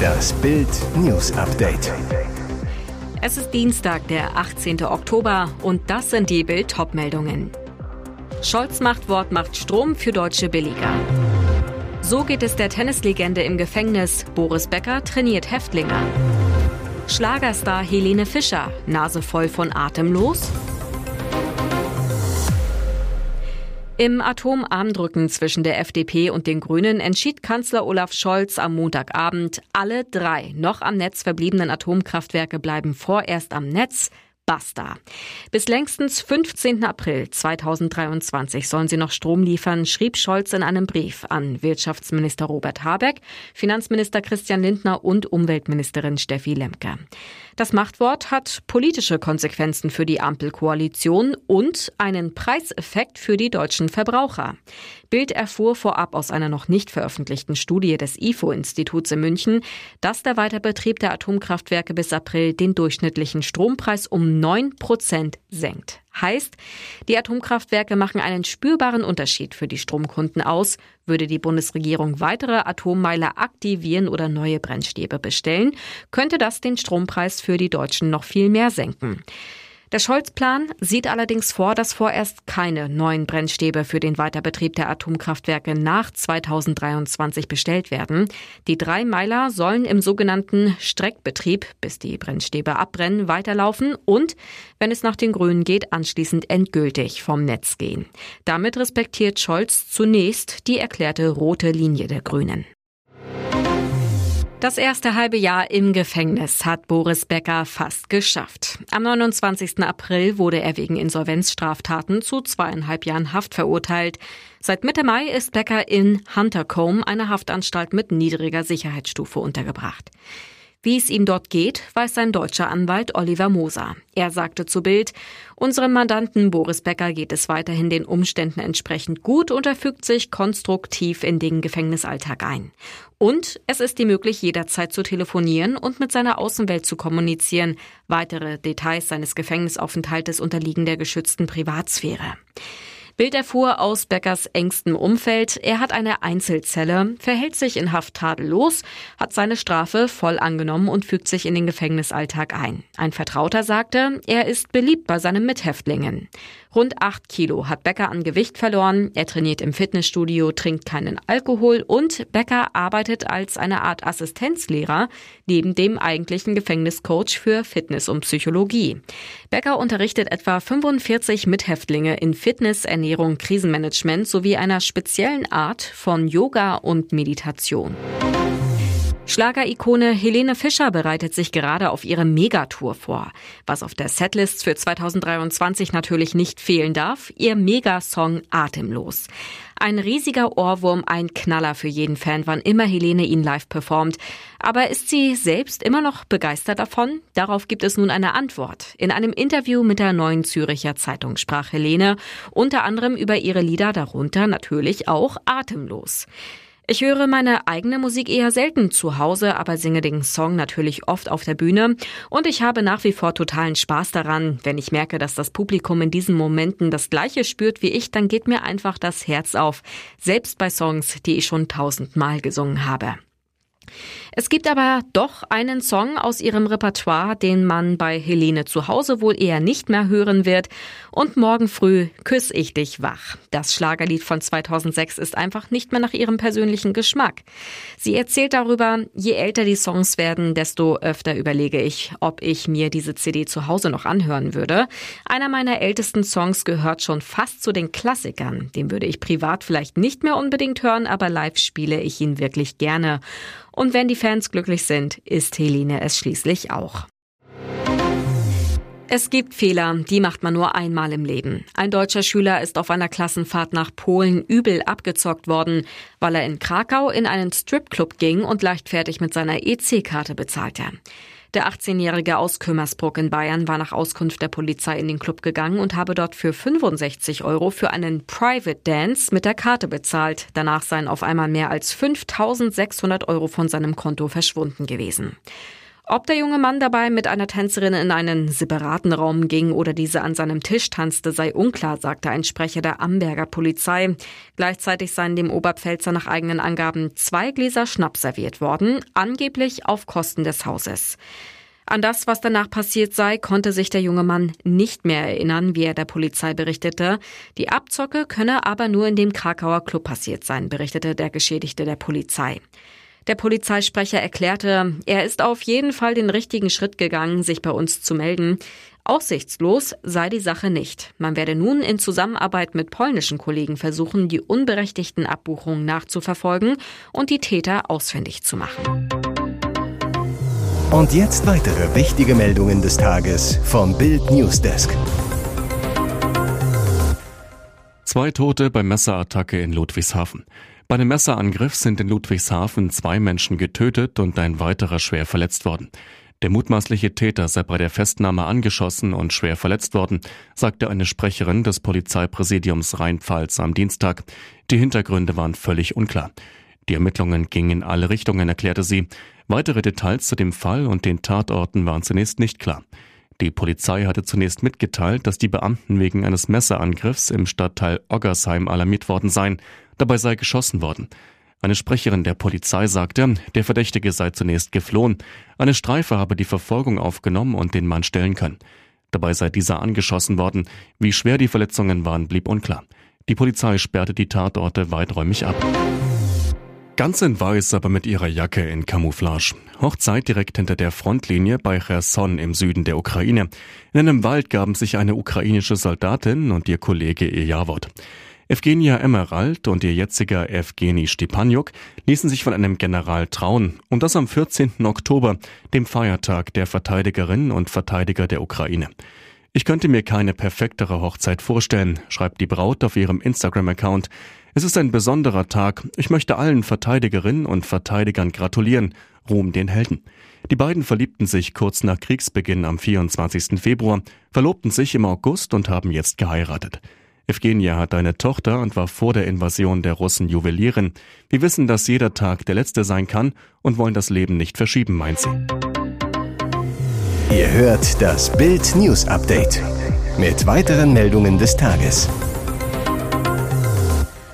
Das Bild News Update. Es ist Dienstag, der 18. Oktober und das sind die Bild meldungen Scholz macht Wort macht Strom für deutsche Billiger. So geht es der Tennislegende im Gefängnis. Boris Becker trainiert Häftlinge. Schlagerstar Helene Fischer, Nase voll von Atemlos. Im Atomarmdrücken zwischen der FDP und den Grünen entschied Kanzler Olaf Scholz am Montagabend, alle drei noch am Netz verbliebenen Atomkraftwerke bleiben vorerst am Netz. Basta. Bis längstens 15. April 2023 sollen sie noch Strom liefern, schrieb Scholz in einem Brief an Wirtschaftsminister Robert Habeck, Finanzminister Christian Lindner und Umweltministerin Steffi Lemke. Das Machtwort hat politische Konsequenzen für die Ampelkoalition und einen Preiseffekt für die deutschen Verbraucher. Bild erfuhr vorab aus einer noch nicht veröffentlichten Studie des IFO-Instituts in München, dass der Weiterbetrieb der Atomkraftwerke bis April den durchschnittlichen Strompreis um 9 Prozent senkt. Heißt, die Atomkraftwerke machen einen spürbaren Unterschied für die Stromkunden aus. Würde die Bundesregierung weitere Atommeiler aktivieren oder neue Brennstäbe bestellen, könnte das den Strompreis für die Deutschen noch viel mehr senken. Der Scholz-Plan sieht allerdings vor, dass vorerst keine neuen Brennstäbe für den Weiterbetrieb der Atomkraftwerke nach 2023 bestellt werden. Die drei Meiler sollen im sogenannten Streckbetrieb, bis die Brennstäbe abbrennen, weiterlaufen und, wenn es nach den Grünen geht, anschließend endgültig vom Netz gehen. Damit respektiert Scholz zunächst die erklärte rote Linie der Grünen. Das erste halbe Jahr im Gefängnis hat Boris Becker fast geschafft. Am 29. April wurde er wegen Insolvenzstraftaten zu zweieinhalb Jahren Haft verurteilt. Seit Mitte Mai ist Becker in Huntercombe, eine Haftanstalt mit niedriger Sicherheitsstufe, untergebracht. Wie es ihm dort geht, weiß sein deutscher Anwalt Oliver Moser. Er sagte zu Bild, unserem Mandanten Boris Becker geht es weiterhin den Umständen entsprechend gut und er fügt sich konstruktiv in den Gefängnisalltag ein. Und es ist ihm möglich, jederzeit zu telefonieren und mit seiner Außenwelt zu kommunizieren. Weitere Details seines Gefängnisaufenthaltes unterliegen der geschützten Privatsphäre. Bild erfuhr aus Beckers engstem Umfeld, er hat eine Einzelzelle, verhält sich in Haft tadellos, hat seine Strafe voll angenommen und fügt sich in den Gefängnisalltag ein. Ein Vertrauter sagte, er ist beliebt bei seinen Mithäftlingen. Rund acht Kilo hat Becker an Gewicht verloren. Er trainiert im Fitnessstudio, trinkt keinen Alkohol und Becker arbeitet als eine Art Assistenzlehrer neben dem eigentlichen Gefängniscoach für Fitness und Psychologie. Becker unterrichtet etwa 45 Mithäftlinge in Fitness, Ernährung, Krisenmanagement sowie einer speziellen Art von Yoga und Meditation. Schlagerikone Helene Fischer bereitet sich gerade auf ihre Megatour vor. Was auf der Setlist für 2023 natürlich nicht fehlen darf, ihr Megasong Atemlos. Ein riesiger Ohrwurm, ein Knaller für jeden Fan, wann immer Helene ihn live performt. Aber ist sie selbst immer noch begeistert davon? Darauf gibt es nun eine Antwort. In einem Interview mit der Neuen Züricher Zeitung sprach Helene unter anderem über ihre Lieder, darunter natürlich auch Atemlos. Ich höre meine eigene Musik eher selten zu Hause, aber singe den Song natürlich oft auf der Bühne. Und ich habe nach wie vor totalen Spaß daran. Wenn ich merke, dass das Publikum in diesen Momenten das Gleiche spürt wie ich, dann geht mir einfach das Herz auf. Selbst bei Songs, die ich schon tausendmal gesungen habe. Es gibt aber doch einen Song aus ihrem Repertoire, den man bei Helene zu Hause wohl eher nicht mehr hören wird. Und morgen früh küss ich dich wach. Das Schlagerlied von 2006 ist einfach nicht mehr nach ihrem persönlichen Geschmack. Sie erzählt darüber, je älter die Songs werden, desto öfter überlege ich, ob ich mir diese CD zu Hause noch anhören würde. Einer meiner ältesten Songs gehört schon fast zu den Klassikern. Den würde ich privat vielleicht nicht mehr unbedingt hören, aber live spiele ich ihn wirklich gerne. Und wenn die Fans glücklich sind, ist Helene es schließlich auch. Es gibt Fehler, die macht man nur einmal im Leben. Ein deutscher Schüler ist auf einer Klassenfahrt nach Polen übel abgezockt worden, weil er in Krakau in einen Stripclub ging und leichtfertig mit seiner EC-Karte bezahlte. Der 18-Jährige aus Kümmersbruck in Bayern war nach Auskunft der Polizei in den Club gegangen und habe dort für 65 Euro für einen Private Dance mit der Karte bezahlt. Danach seien auf einmal mehr als 5600 Euro von seinem Konto verschwunden gewesen. Ob der junge Mann dabei mit einer Tänzerin in einen separaten Raum ging oder diese an seinem Tisch tanzte, sei unklar, sagte ein Sprecher der Amberger Polizei. Gleichzeitig seien dem Oberpfälzer nach eigenen Angaben zwei Gläser Schnaps serviert worden, angeblich auf Kosten des Hauses. An das, was danach passiert sei, konnte sich der junge Mann nicht mehr erinnern, wie er der Polizei berichtete. Die Abzocke könne aber nur in dem Krakauer Club passiert sein, berichtete der Geschädigte der Polizei. Der Polizeisprecher erklärte, er ist auf jeden Fall den richtigen Schritt gegangen, sich bei uns zu melden. Aussichtslos sei die Sache nicht. Man werde nun in Zusammenarbeit mit polnischen Kollegen versuchen, die unberechtigten Abbuchungen nachzuverfolgen und die Täter ausfindig zu machen. Und jetzt weitere wichtige Meldungen des Tages vom Bild Newsdesk. Zwei Tote bei Messerattacke in Ludwigshafen. Bei dem Messerangriff sind in Ludwigshafen zwei Menschen getötet und ein weiterer schwer verletzt worden. Der mutmaßliche Täter sei bei der Festnahme angeschossen und schwer verletzt worden, sagte eine Sprecherin des Polizeipräsidiums Rheinpfalz am Dienstag. Die Hintergründe waren völlig unklar. Die Ermittlungen gingen in alle Richtungen, erklärte sie. Weitere Details zu dem Fall und den Tatorten waren zunächst nicht klar. Die Polizei hatte zunächst mitgeteilt, dass die Beamten wegen eines Messerangriffs im Stadtteil Oggersheim alarmiert worden seien. Dabei sei geschossen worden. Eine Sprecherin der Polizei sagte, der Verdächtige sei zunächst geflohen. Eine Streife habe die Verfolgung aufgenommen und den Mann stellen können. Dabei sei dieser angeschossen worden. Wie schwer die Verletzungen waren, blieb unklar. Die Polizei sperrte die Tatorte weiträumig ab. Ganz in weiß, aber mit ihrer Jacke in Camouflage. Hochzeit direkt hinter der Frontlinie bei Cherson im Süden der Ukraine. In einem Wald gaben sich eine ukrainische Soldatin und ihr Kollege ihr Jawort. Evgenia Emerald und ihr jetziger Evgeny Stepaniuk ließen sich von einem General trauen. Und das am 14. Oktober, dem Feiertag der Verteidigerinnen und Verteidiger der Ukraine. Ich könnte mir keine perfektere Hochzeit vorstellen, schreibt die Braut auf ihrem Instagram-Account. Es ist ein besonderer Tag. Ich möchte allen Verteidigerinnen und Verteidigern gratulieren. Ruhm den Helden. Die beiden verliebten sich kurz nach Kriegsbeginn am 24. Februar, verlobten sich im August und haben jetzt geheiratet. Evgenia hat eine Tochter und war vor der Invasion der Russen Juwelierin. Wir wissen, dass jeder Tag der letzte sein kann und wollen das Leben nicht verschieben, meint sie. Ihr hört das Bild News Update mit weiteren Meldungen des Tages.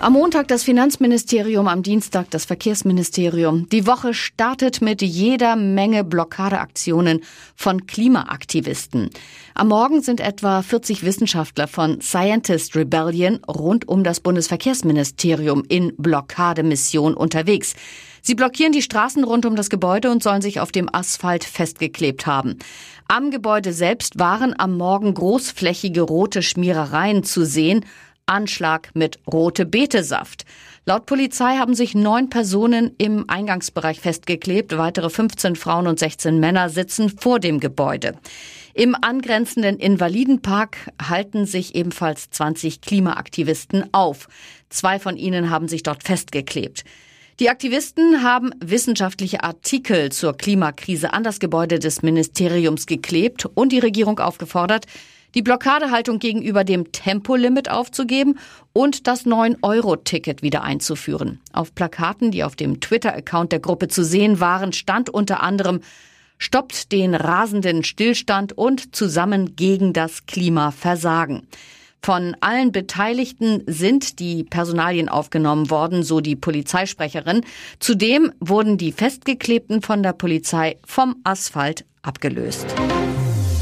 Am Montag das Finanzministerium, am Dienstag das Verkehrsministerium. Die Woche startet mit jeder Menge Blockadeaktionen von Klimaaktivisten. Am Morgen sind etwa 40 Wissenschaftler von Scientist Rebellion rund um das Bundesverkehrsministerium in Blockademission unterwegs. Sie blockieren die Straßen rund um das Gebäude und sollen sich auf dem Asphalt festgeklebt haben. Am Gebäude selbst waren am Morgen großflächige rote Schmierereien zu sehen Anschlag mit rote Betesaft. Laut Polizei haben sich neun Personen im Eingangsbereich festgeklebt. Weitere 15 Frauen und 16 Männer sitzen vor dem Gebäude. Im angrenzenden Invalidenpark halten sich ebenfalls 20 Klimaaktivisten auf. Zwei von ihnen haben sich dort festgeklebt. Die Aktivisten haben wissenschaftliche Artikel zur Klimakrise an das Gebäude des Ministeriums geklebt und die Regierung aufgefordert, die Blockadehaltung gegenüber dem Tempolimit aufzugeben und das 9-Euro-Ticket wieder einzuführen. Auf Plakaten, die auf dem Twitter-Account der Gruppe zu sehen waren, stand unter anderem Stoppt den rasenden Stillstand und zusammen gegen das Klimaversagen. Von allen Beteiligten sind die Personalien aufgenommen worden, so die Polizeisprecherin. Zudem wurden die Festgeklebten von der Polizei vom Asphalt abgelöst.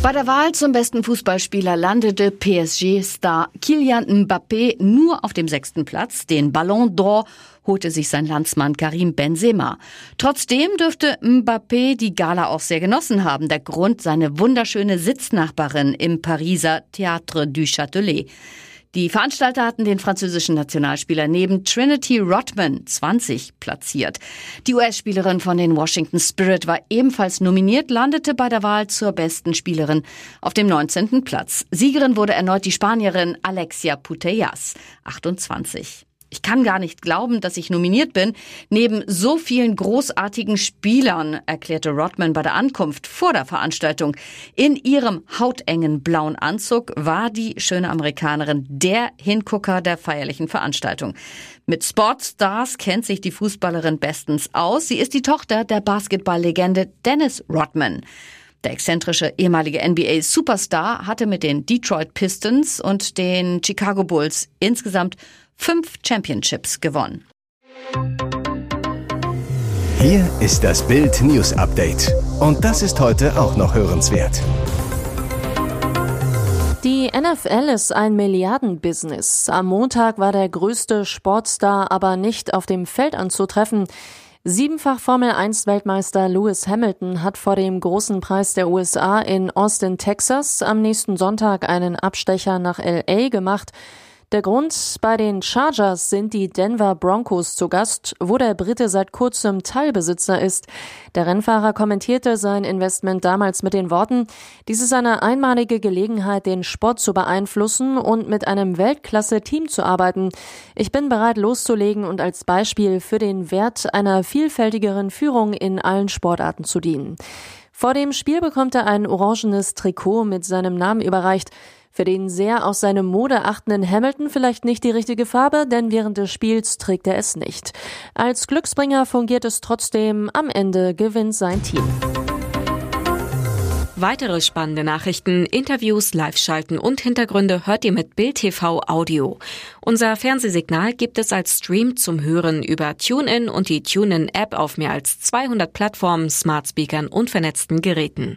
Bei der Wahl zum besten Fußballspieler landete PSG-Star Kylian Mbappé nur auf dem sechsten Platz. Den Ballon d'Or holte sich sein Landsmann Karim Benzema. Trotzdem dürfte Mbappé die Gala auch sehr genossen haben. Der Grund seine wunderschöne Sitznachbarin im Pariser Théâtre du Châtelet. Die Veranstalter hatten den französischen Nationalspieler neben Trinity Rodman 20 platziert. Die US-Spielerin von den Washington Spirit war ebenfalls nominiert, landete bei der Wahl zur besten Spielerin auf dem 19. Platz. Siegerin wurde erneut die Spanierin Alexia Putellas, 28. Ich kann gar nicht glauben, dass ich nominiert bin, neben so vielen großartigen Spielern, erklärte Rodman bei der Ankunft vor der Veranstaltung. In ihrem hautengen blauen Anzug war die schöne Amerikanerin der Hingucker der feierlichen Veranstaltung. Mit Sportstars kennt sich die Fußballerin bestens aus. Sie ist die Tochter der Basketballlegende Dennis Rodman. Der exzentrische ehemalige NBA-Superstar hatte mit den Detroit Pistons und den Chicago Bulls insgesamt fünf Championships gewonnen. Hier ist das Bild News Update. Und das ist heute auch noch hörenswert. Die NFL ist ein Milliardenbusiness. Am Montag war der größte Sportstar aber nicht auf dem Feld anzutreffen. Siebenfach Formel 1 Weltmeister Lewis Hamilton hat vor dem großen Preis der USA in Austin, Texas am nächsten Sonntag einen Abstecher nach LA gemacht. Der Grund, bei den Chargers sind die Denver Broncos zu Gast, wo der Brite seit kurzem Teilbesitzer ist. Der Rennfahrer kommentierte sein Investment damals mit den Worten, dies ist eine einmalige Gelegenheit, den Sport zu beeinflussen und mit einem Weltklasse-Team zu arbeiten. Ich bin bereit loszulegen und als Beispiel für den Wert einer vielfältigeren Führung in allen Sportarten zu dienen. Vor dem Spiel bekommt er ein orangenes Trikot mit seinem Namen überreicht. Für den sehr aus seine Mode achtenden Hamilton vielleicht nicht die richtige Farbe, denn während des Spiels trägt er es nicht. Als Glücksbringer fungiert es trotzdem, am Ende gewinnt sein Team. Weitere spannende Nachrichten, Interviews, Live-Schalten und Hintergründe hört ihr mit Bild TV Audio. Unser Fernsehsignal gibt es als Stream zum Hören über TuneIn und die TuneIn-App auf mehr als 200 Plattformen, Smart Speakern und vernetzten Geräten.